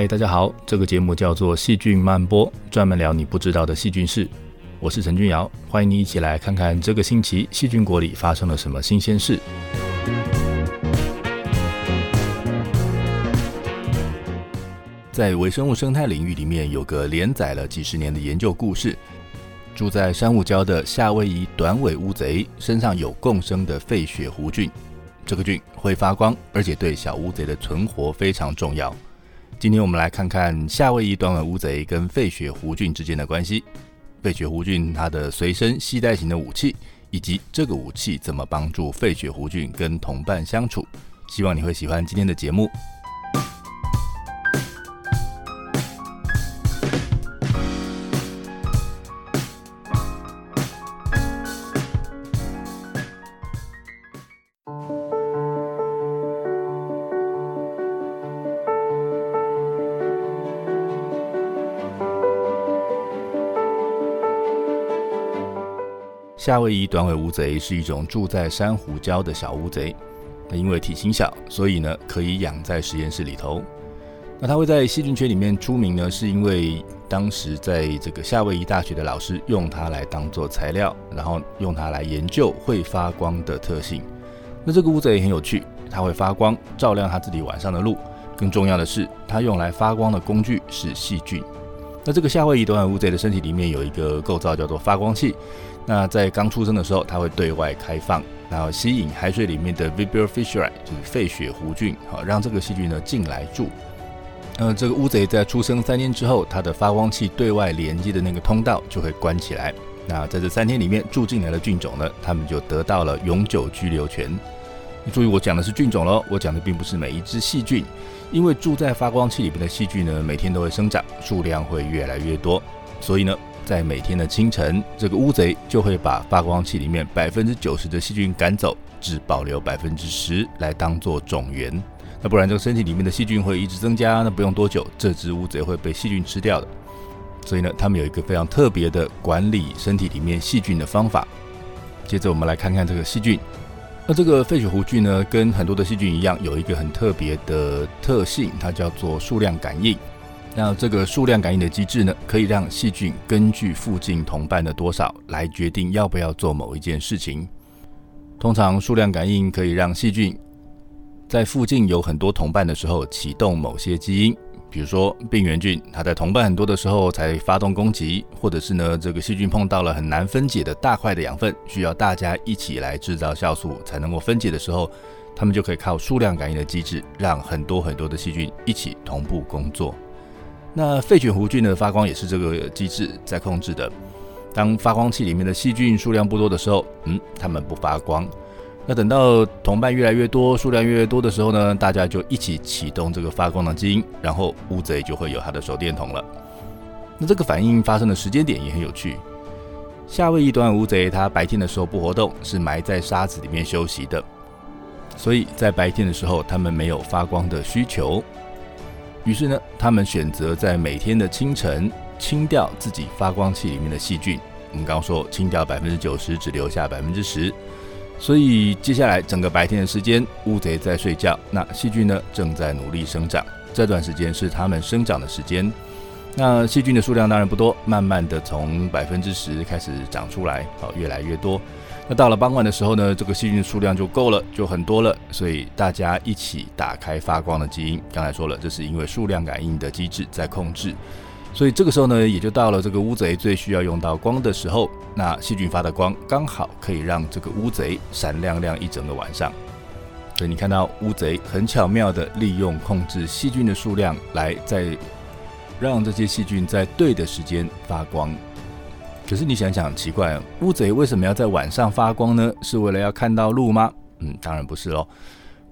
嗨，大家好，这个节目叫做《细菌漫播》，专门聊你不知道的细菌事。我是陈君瑶，欢迎你一起来看看这个星期细菌国里发生了什么新鲜事。在微生物生态领域里面，有个连载了几十年的研究故事：住在珊瑚礁的夏威夷短尾乌贼身上有共生的费血弧菌，这个菌会发光，而且对小乌贼的存活非常重要。今天我们来看看夏威夷短尾乌贼跟费雪胡俊之间的关系。肺血弧菌它的随身系带型的武器，以及这个武器怎么帮助费雪胡俊跟同伴相处，希望你会喜欢今天的节目。夏威夷短尾乌贼是一种住在珊瑚礁的小乌贼，它因为体型小，所以呢可以养在实验室里头。那它会在细菌圈里面出名呢，是因为当时在这个夏威夷大学的老师用它来当做材料，然后用它来研究会发光的特性。那这个乌贼也很有趣，它会发光，照亮它自己晚上的路。更重要的是，它用来发光的工具是细菌。那这个夏威夷短吻乌贼的身体里面有一个构造叫做发光器。那在刚出生的时候，它会对外开放，然后吸引海水里面的 Vibrio fisheri，就是肺血弧菌，好让这个细菌呢进来住。呃，这个乌贼在出生三天之后，它的发光器对外连接的那个通道就会关起来。那在这三天里面住进来的菌种呢，它们就得到了永久居留权。注意，我讲的是菌种喽，我讲的并不是每一只细菌，因为住在发光器里面的细菌呢，每天都会生长，数量会越来越多，所以呢。在每天的清晨，这个乌贼就会把发光器里面百分之九十的细菌赶走，只保留百分之十来当做种源。那不然这个身体里面的细菌会一直增加，那不用多久，这只乌贼会被细菌吃掉的。所以呢，他们有一个非常特别的管理身体里面细菌的方法。接着我们来看看这个细菌。那这个肺血弧菌呢，跟很多的细菌一样，有一个很特别的特性，它叫做数量感应。那这个数量感应的机制呢，可以让细菌根据附近同伴的多少来决定要不要做某一件事情。通常数量感应可以让细菌在附近有很多同伴的时候启动某些基因，比如说病原菌，它在同伴很多的时候才发动攻击，或者是呢这个细菌碰到了很难分解的大块的养分，需要大家一起来制造酵素才能够分解的时候，它们就可以靠数量感应的机制，让很多很多的细菌一起同步工作。那肺血弧菌的发光也是这个机制在控制的。当发光器里面的细菌数量不多的时候，嗯，它们不发光。那等到同伴越来越多，数量越来越多的时候呢，大家就一起启动这个发光的基因，然后乌贼就会有它的手电筒了。那这个反应发生的时间点也很有趣。夏威夷短尾乌贼它白天的时候不活动，是埋在沙子里面休息的，所以在白天的时候它们没有发光的需求。于是呢，他们选择在每天的清晨清掉自己发光器里面的细菌。我们刚刚说清掉百分之九十，只留下百分之十。所以接下来整个白天的时间，乌贼在睡觉，那细菌呢正在努力生长。这段时间是它们生长的时间。那细菌的数量当然不多，慢慢的从百分之十开始长出来，好，越来越多。那到了傍晚的时候呢，这个细菌数量就够了，就很多了，所以大家一起打开发光的基因。刚才说了，这是因为数量感应的机制在控制，所以这个时候呢，也就到了这个乌贼最需要用到光的时候。那细菌发的光刚好可以让这个乌贼闪亮亮一整个晚上。所以你看到乌贼很巧妙的利用控制细菌的数量，来在让这些细菌在对的时间发光。可是你想想，奇怪，乌贼为什么要在晚上发光呢？是为了要看到路吗？嗯，当然不是喽。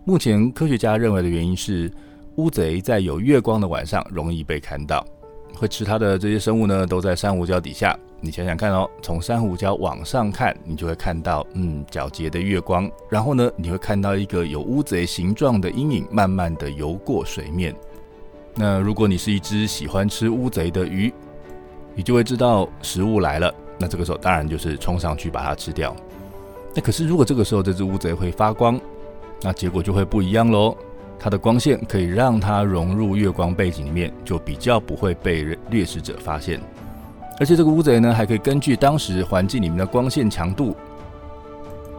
目前科学家认为的原因是，乌贼在有月光的晚上容易被看到。会吃它的这些生物呢，都在珊瑚礁底下。你想想看哦，从珊瑚礁往上看，你就会看到，嗯，皎洁的月光。然后呢，你会看到一个有乌贼形状的阴影，慢慢的游过水面。那如果你是一只喜欢吃乌贼的鱼，你就会知道食物来了，那这个时候当然就是冲上去把它吃掉。那可是如果这个时候这只乌贼会发光，那结果就会不一样喽。它的光线可以让它融入月光背景里面，就比较不会被掠食者发现。而且这个乌贼呢，还可以根据当时环境里面的光线强度，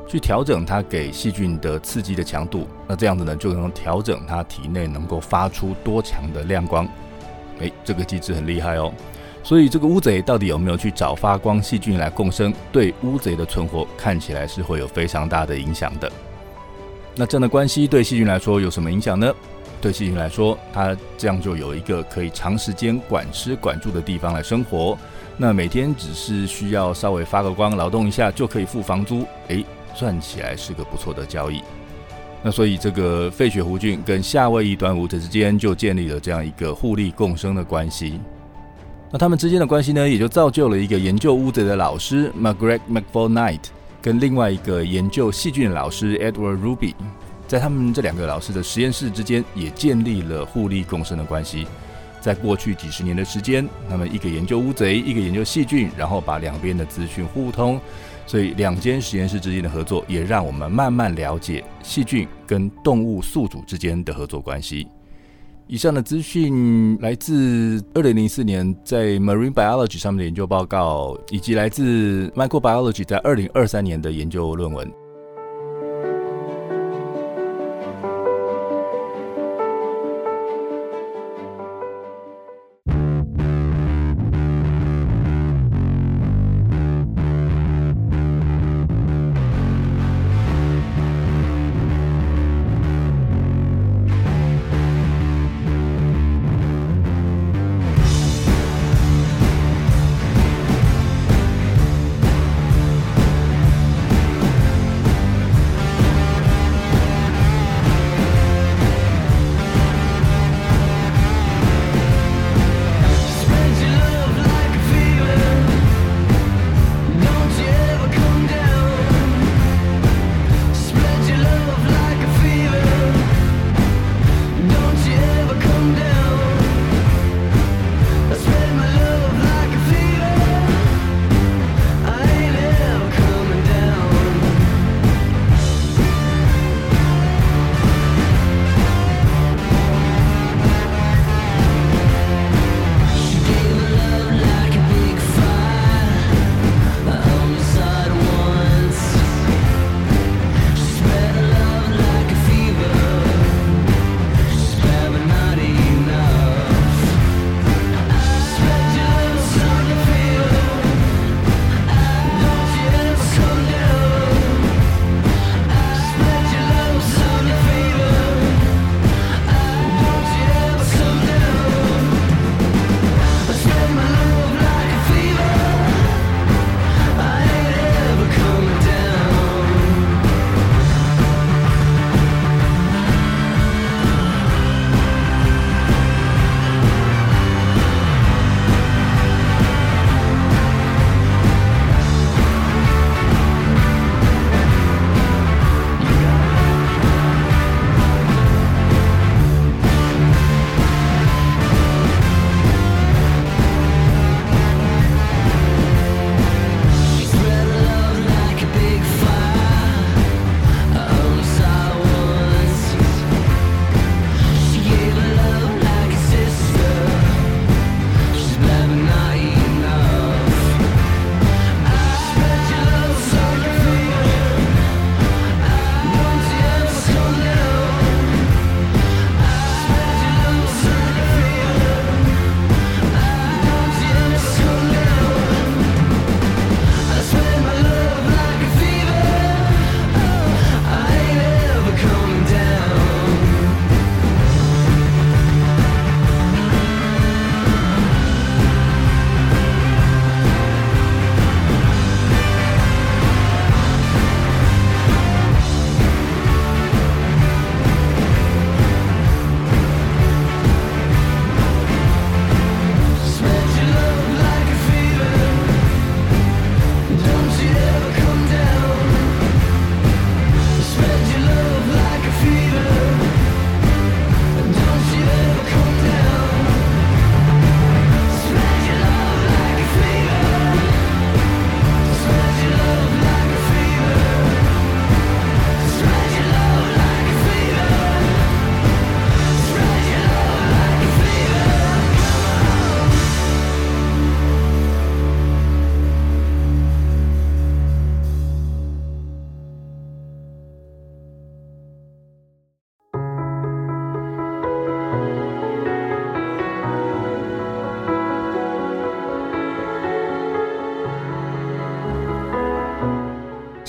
去调整它给细菌的刺激的强度。那这样子呢，就能调整它体内能够发出多强的亮光。诶，这个机制很厉害哦。所以这个乌贼到底有没有去找发光细菌来共生，对乌贼的存活看起来是会有非常大的影响的。那这样的关系对细菌来说有什么影响呢？对细菌来说，它这样就有一个可以长时间管吃管住的地方来生活。那每天只是需要稍微发个光、劳动一下就可以付房租，诶，算起来是个不错的交易。那所以这个费雪湖菌跟夏威夷端午者之间就建立了这样一个互利共生的关系。那他们之间的关系呢，也就造就了一个研究乌贼的老师 Margaret McFall-Knight，跟另外一个研究细菌的老师 Edward Ruby，在他们这两个老师的实验室之间也建立了互利共生的关系。在过去几十年的时间，那么一个研究乌贼，一个研究细菌，然后把两边的资讯互通，所以两间实验室之间的合作，也让我们慢慢了解细菌跟动物宿主之间的合作关系。以上的资讯来自二零零四年在 Marine Biology 上面的研究报告，以及来自 Microbiology 在二零二三年的研究论文。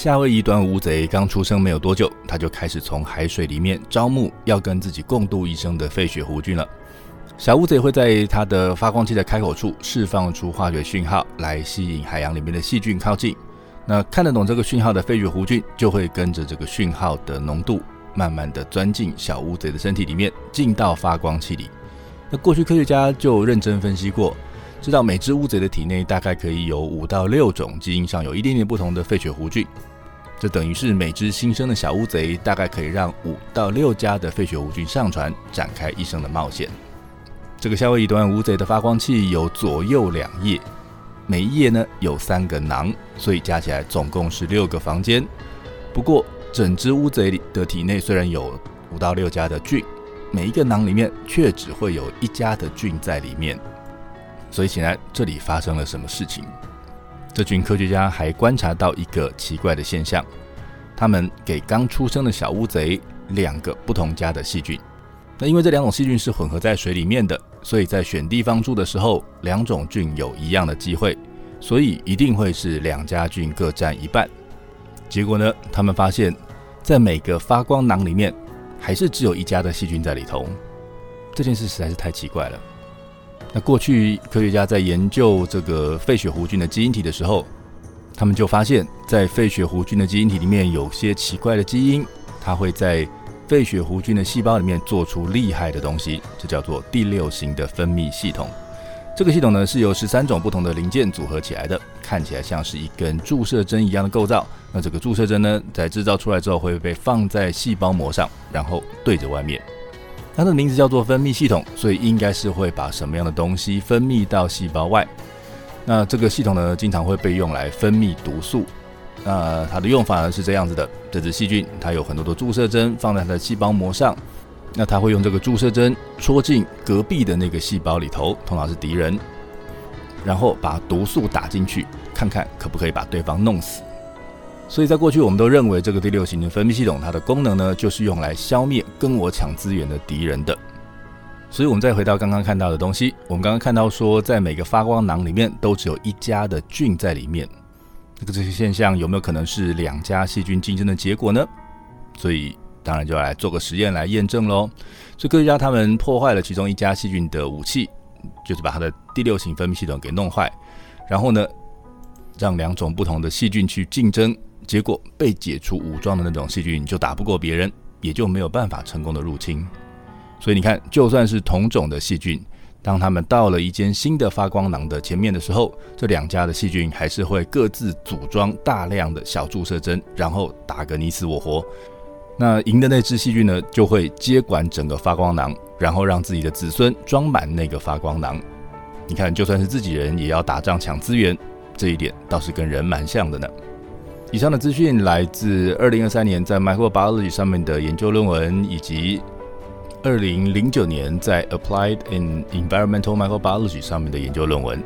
夏威夷端乌贼刚出生没有多久，它就开始从海水里面招募要跟自己共度一生的费雪弧菌了。小乌贼会在它的发光器的开口处释放出化学讯号，来吸引海洋里面的细菌靠近。那看得懂这个讯号的费雪弧菌就会跟着这个讯号的浓度，慢慢的钻进小乌贼的身体里面，进到发光器里。那过去科学家就认真分析过。知道每只乌贼的体内大概可以有五到六种基因上有一点点不同的费雪弧菌，这等于是每只新生的小乌贼大概可以让五到六家的费雪弧菌上船，展开一生的冒险。这个夏威夷端乌贼的发光器有左右两页，每一页呢有三个囊，所以加起来总共是六个房间。不过整只乌贼的体内虽然有五到六家的菌，每一个囊里面却只会有一家的菌在里面。所以显然这里发生了什么事情？这群科学家还观察到一个奇怪的现象：他们给刚出生的小乌贼两个不同家的细菌。那因为这两种细菌是混合在水里面的，所以在选地方住的时候，两种菌有一样的机会，所以一定会是两家菌各占一半。结果呢，他们发现，在每个发光囊里面，还是只有一家的细菌在里头。这件事实在是太奇怪了。那过去科学家在研究这个费雪弧菌的基因体的时候，他们就发现，在费雪弧菌的基因体里面有些奇怪的基因，它会在费雪弧菌的细胞里面做出厉害的东西，这叫做第六型的分泌系统。这个系统呢是由十三种不同的零件组合起来的，看起来像是一根注射针一样的构造。那这个注射针呢，在制造出来之后会被放在细胞膜上，然后对着外面。它的名字叫做分泌系统，所以应该是会把什么样的东西分泌到细胞外。那这个系统呢，经常会被用来分泌毒素。那它的用法呢是这样子的：这只细菌它有很多的注射针放在它的细胞膜上，那它会用这个注射针戳进隔壁的那个细胞里头，通常是敌人，然后把毒素打进去，看看可不可以把对方弄死。所以在过去，我们都认为这个第六型的分泌系统，它的功能呢，就是用来消灭跟我抢资源的敌人的。所以，我们再回到刚刚看到的东西，我们刚刚看到说，在每个发光囊里面都只有一家的菌在里面。这个这些现象有没有可能是两家细菌竞争的结果呢？所以，当然就来做个实验来验证喽。所以，科学家他们破坏了其中一家细菌的武器，就是把它的第六型分泌系统给弄坏，然后呢，让两种不同的细菌去竞争。结果被解除武装的那种细菌就打不过别人，也就没有办法成功的入侵。所以你看，就算是同种的细菌，当他们到了一间新的发光囊的前面的时候，这两家的细菌还是会各自组装大量的小注射针，然后打个你死我活。那赢的那只细菌呢，就会接管整个发光囊，然后让自己的子孙装满那个发光囊。你看，就算是自己人也要打仗抢资源，这一点倒是跟人蛮像的呢。以上的资讯来自二零二三年在 Microbiology 上面的研究论文，以及二零零九年在 Applied in Environmental Microbiology 上面的研究论文。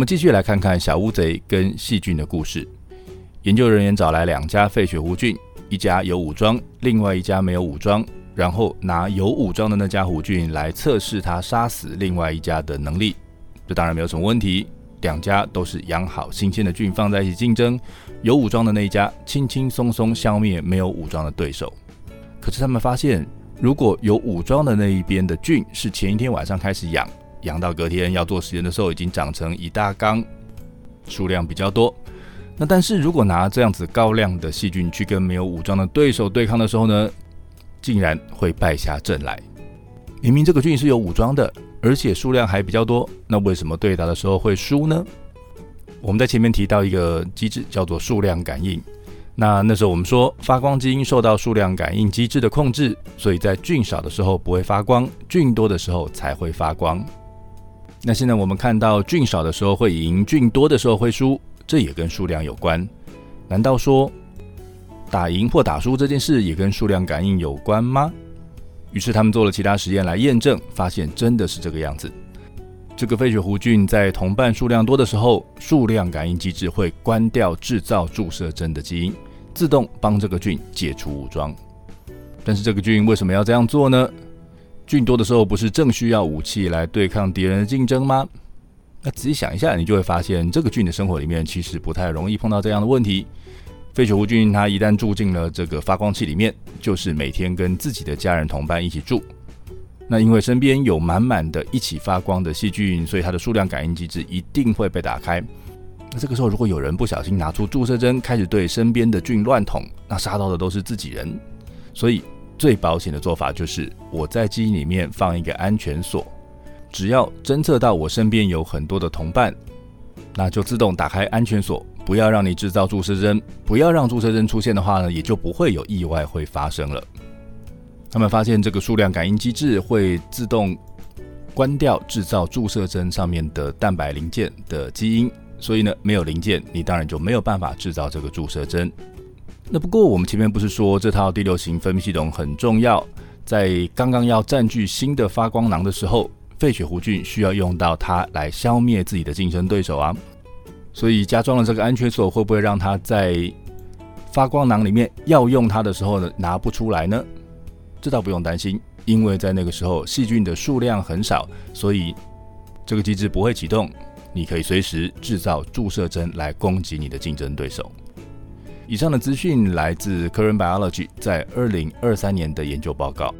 我们继续来看看小乌贼跟细菌的故事。研究人员找来两家肺血弧菌，一家有武装，另外一家没有武装，然后拿有武装的那家弧菌来测试它杀死另外一家的能力。这当然没有什么问题，两家都是养好新鲜的菌放在一起竞争，有武装的那一家轻轻松松消灭没有武装的对手。可是他们发现，如果有武装的那一边的菌是前一天晚上开始养。养到隔天要做实验的时候，已经长成一大缸，数量比较多。那但是如果拿这样子高量的细菌去跟没有武装的对手对抗的时候呢，竟然会败下阵来。明明这个菌是有武装的，而且数量还比较多，那为什么对打的时候会输呢？我们在前面提到一个机制叫做数量感应。那那时候我们说发光基因受到数量感应机制的控制，所以在菌少的时候不会发光，菌多的时候才会发光。那现在我们看到菌少的时候会赢，菌多的时候会输，这也跟数量有关。难道说打赢或打输这件事也跟数量感应有关吗？于是他们做了其他实验来验证，发现真的是这个样子。这个飞雪湖菌在同伴数量多的时候，数量感应机制会关掉制造注射针的基因，自动帮这个菌解除武装。但是这个菌为什么要这样做呢？菌多的时候，不是正需要武器来对抗敌人的竞争吗？那仔细想一下，你就会发现，这个菌的生活里面其实不太容易碰到这样的问题。肺血弧菌它一旦住进了这个发光器里面，就是每天跟自己的家人同伴一起住。那因为身边有满满的一起发光的细菌，所以它的数量感应机制一定会被打开。那这个时候，如果有人不小心拿出注射针，开始对身边的菌乱捅，那杀到的都是自己人。所以。最保险的做法就是我在基因里面放一个安全锁，只要侦测到我身边有很多的同伴，那就自动打开安全锁，不要让你制造注射针，不要让注射针出现的话呢，也就不会有意外会发生了。他们发现这个数量感应机制会自动关掉制造注射针上面的蛋白零件的基因，所以呢，没有零件，你当然就没有办法制造这个注射针。那不过我们前面不是说这套第六型分泌系统很重要，在刚刚要占据新的发光囊的时候，费雪弧菌需要用到它来消灭自己的竞争对手啊。所以加装了这个安全锁，会不会让它在发光囊里面要用它的时候呢拿不出来呢？这倒不用担心，因为在那个时候细菌的数量很少，所以这个机制不会启动。你可以随时制造注射针来攻击你的竞争对手。以上的资讯来自 Current Biology 在二零二三年的研究报告。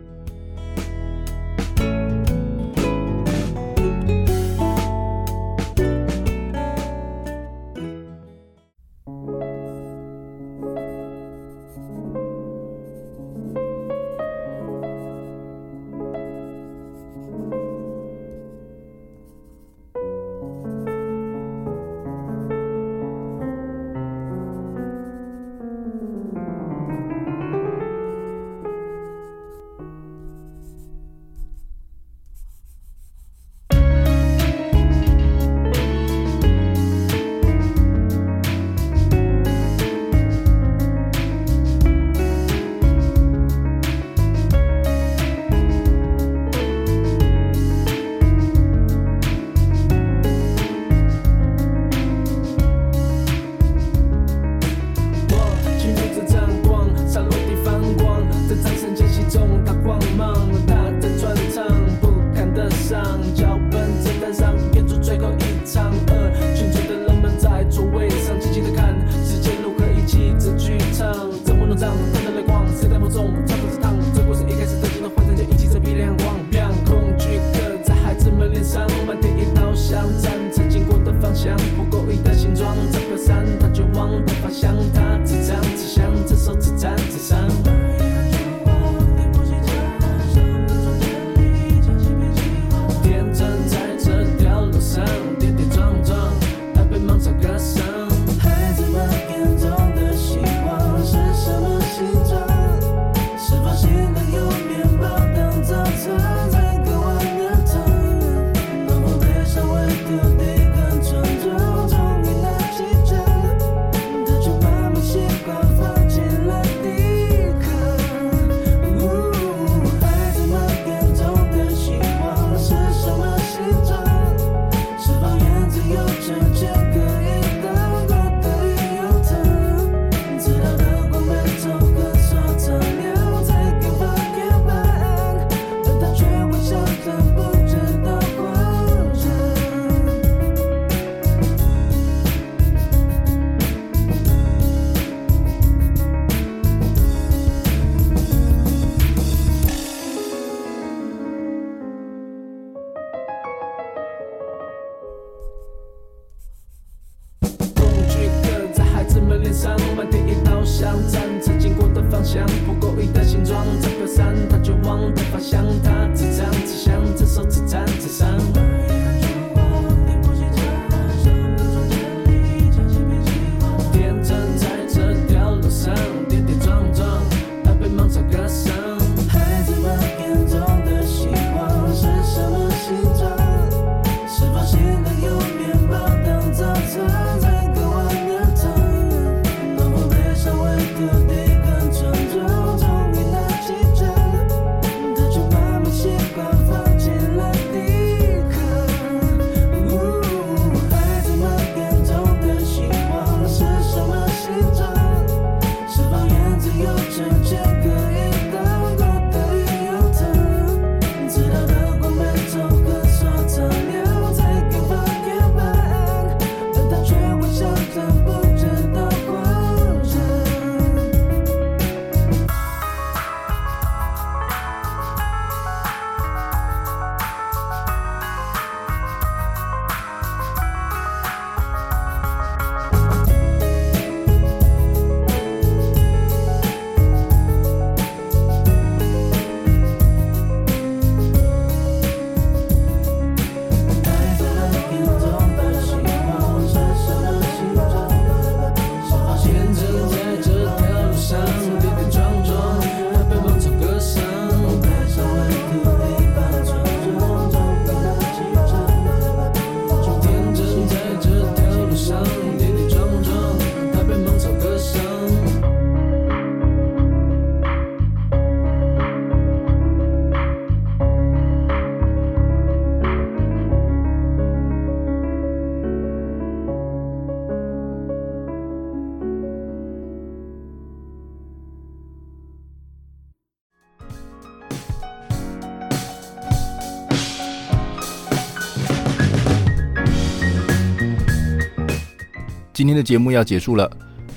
今天的节目要结束了。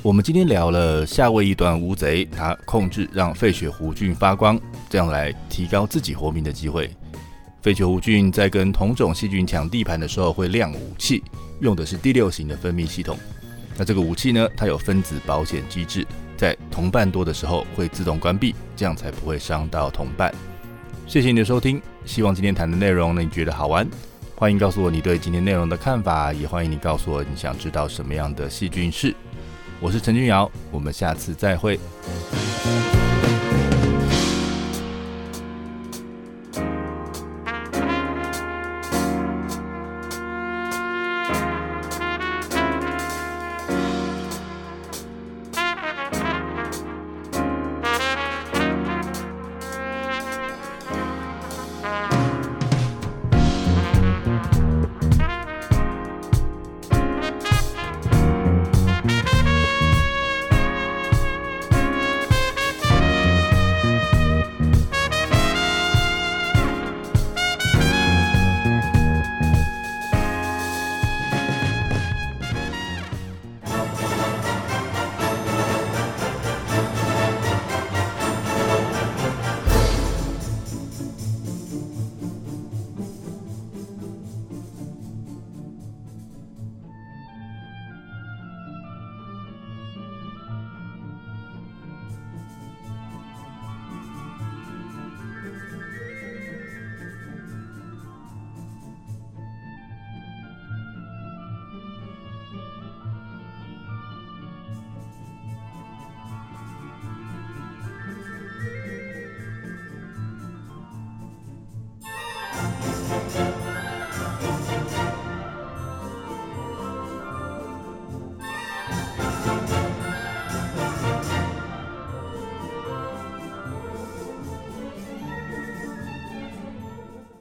我们今天聊了夏威夷短乌贼，它控制让肺血弧菌发光，这样来提高自己活命的机会。肺血弧菌在跟同种细菌抢地盘的时候会亮武器，用的是第六型的分泌系统。那这个武器呢，它有分子保险机制，在同伴多的时候会自动关闭，这样才不会伤到同伴。谢谢你的收听，希望今天谈的内容呢你觉得好玩。欢迎告诉我你对今天内容的看法，也欢迎你告诉我你想知道什么样的细菌是。我是陈君尧，我们下次再会。